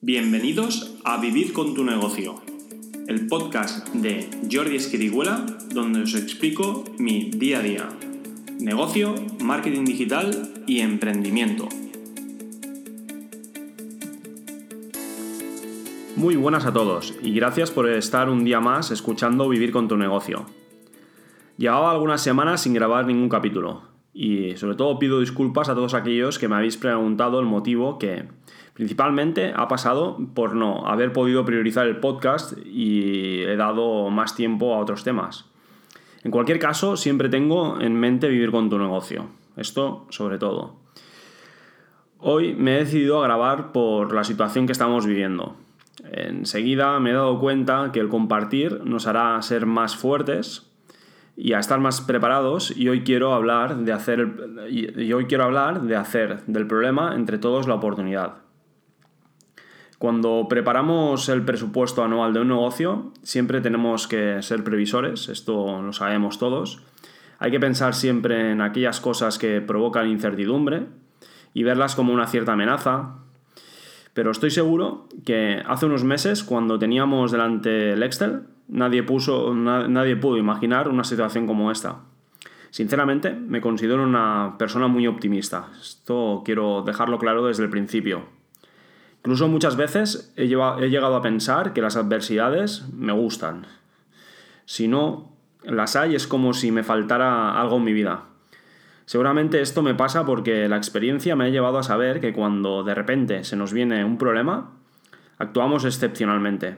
Bienvenidos a Vivir con tu negocio, el podcast de Jordi Esquiriguela, donde os explico mi día a día, negocio, marketing digital y emprendimiento. Muy buenas a todos y gracias por estar un día más escuchando Vivir con tu negocio. Llevaba algunas semanas sin grabar ningún capítulo y sobre todo pido disculpas a todos aquellos que me habéis preguntado el motivo que Principalmente ha pasado por no haber podido priorizar el podcast y he dado más tiempo a otros temas. En cualquier caso, siempre tengo en mente vivir con tu negocio. Esto sobre todo. Hoy me he decidido a grabar por la situación que estamos viviendo. Enseguida me he dado cuenta que el compartir nos hará ser más fuertes y a estar más preparados y hoy quiero hablar de hacer y hoy quiero hablar de hacer del problema entre todos la oportunidad. Cuando preparamos el presupuesto anual de un negocio, siempre tenemos que ser previsores, esto lo sabemos todos. Hay que pensar siempre en aquellas cosas que provocan incertidumbre y verlas como una cierta amenaza. Pero estoy seguro que hace unos meses, cuando teníamos delante el Excel, nadie, puso, nadie pudo imaginar una situación como esta. Sinceramente, me considero una persona muy optimista. Esto quiero dejarlo claro desde el principio. Incluso muchas veces he, llegado a pensar que las adversidades me gustan. Si no las hay es como si me faltara algo en mi vida. Seguramente esto me pasa porque la experiencia me ha llevado a saber que cuando de repente se nos viene un problema, actuamos excepcionalmente,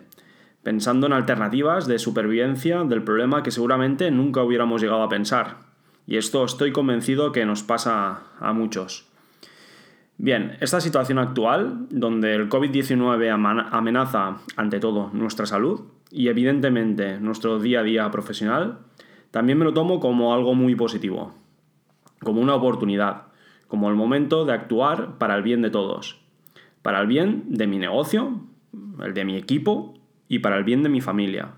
pensando en alternativas de supervivencia del problema que seguramente nunca hubiéramos llegado a pensar. Y esto estoy convencido que nos pasa a muchos. Bien, esta situación actual, donde el COVID-19 amenaza ante todo nuestra salud y evidentemente nuestro día a día profesional, también me lo tomo como algo muy positivo, como una oportunidad, como el momento de actuar para el bien de todos, para el bien de mi negocio, el de mi equipo y para el bien de mi familia.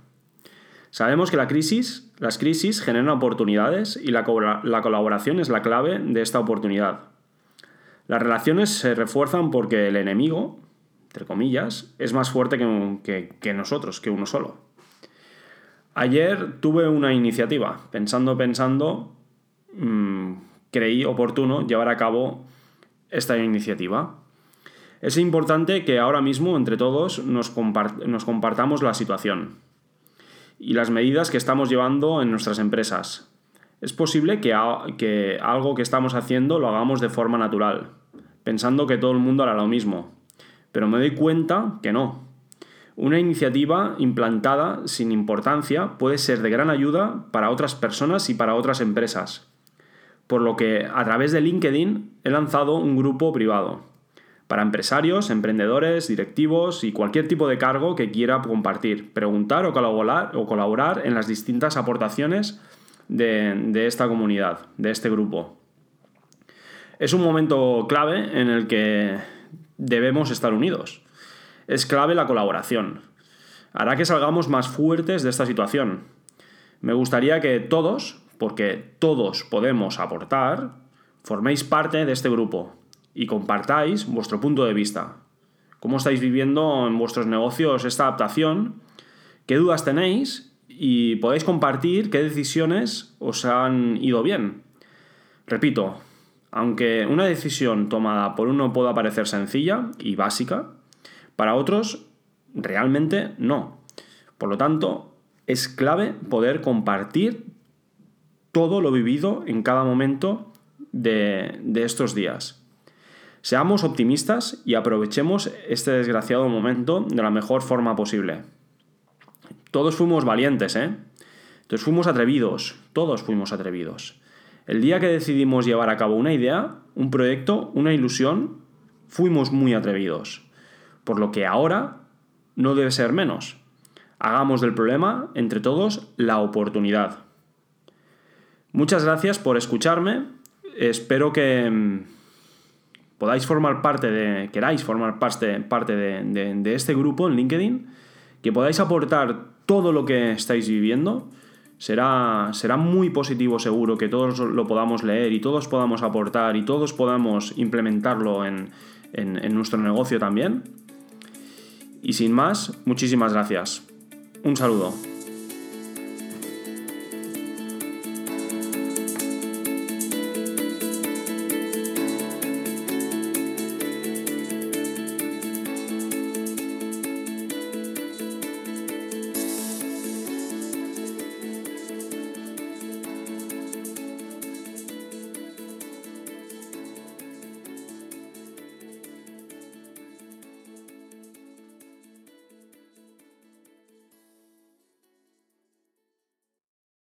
Sabemos que crisis, las crisis generan oportunidades y la, la colaboración es la clave de esta oportunidad. Las relaciones se refuerzan porque el enemigo, entre comillas, es más fuerte que, nosotros, que uno solo. Ayer tuve una iniciativa, pensando, pensando, mm, creí oportuno llevar a cabo esta iniciativa. Es importante que ahora mismo entre todos nos, compartamos la situación y las medidas que estamos llevando en nuestras empresas, es posible que, que algo que estamos haciendo lo hagamos de forma natural, pensando que todo el mundo hará lo mismo. Pero me doy cuenta que no. Una iniciativa implantada sin importancia puede ser de gran ayuda para otras personas y para otras empresas. Por lo que a través de LinkedIn he lanzado un grupo privado para empresarios, emprendedores, directivos y cualquier tipo de cargo que quiera compartir, preguntar o colaborar, o colaborar en las distintas aportaciones de, esta comunidad, de este grupo. Es un momento clave en el que debemos estar unidos. Es clave la colaboración. Hará que salgamos más fuertes de esta situación. Me gustaría que todos, porque todos podemos aportar, forméis parte de este grupo y compartáis vuestro punto de vista. ¿Cómo estáis viviendo en vuestros negocios esta adaptación? ¿Qué dudas tenéis? y podéis compartir qué decisiones os han ido bien. Repito, aunque una decisión tomada por uno pueda parecer sencilla y básica, para otros realmente no. Por lo tanto, es clave poder compartir todo lo vivido en cada momento de, estos días. Seamos optimistas y aprovechemos este desgraciado momento de la mejor forma posible. Todos fuimos valientes, ¿eh? Entonces fuimos atrevidos, todos fuimos atrevidos. El día que decidimos llevar a cabo una idea, un proyecto, una ilusión, fuimos muy atrevidos. Por lo que ahora no debe ser menos. Hagamos del problema, entre todos, la oportunidad. Muchas gracias por escucharme. Espero que mm, podáis formar parte de, queráis formar parte, parte de, este grupo en LinkedIn, que podáis aportar todo lo que estáis viviendo. Será, será muy positivo seguro que todos lo podamos leer y todos podamos aportar y todos podamos implementarlo en, nuestro negocio también. Y sin más, muchísimas gracias. Un saludo.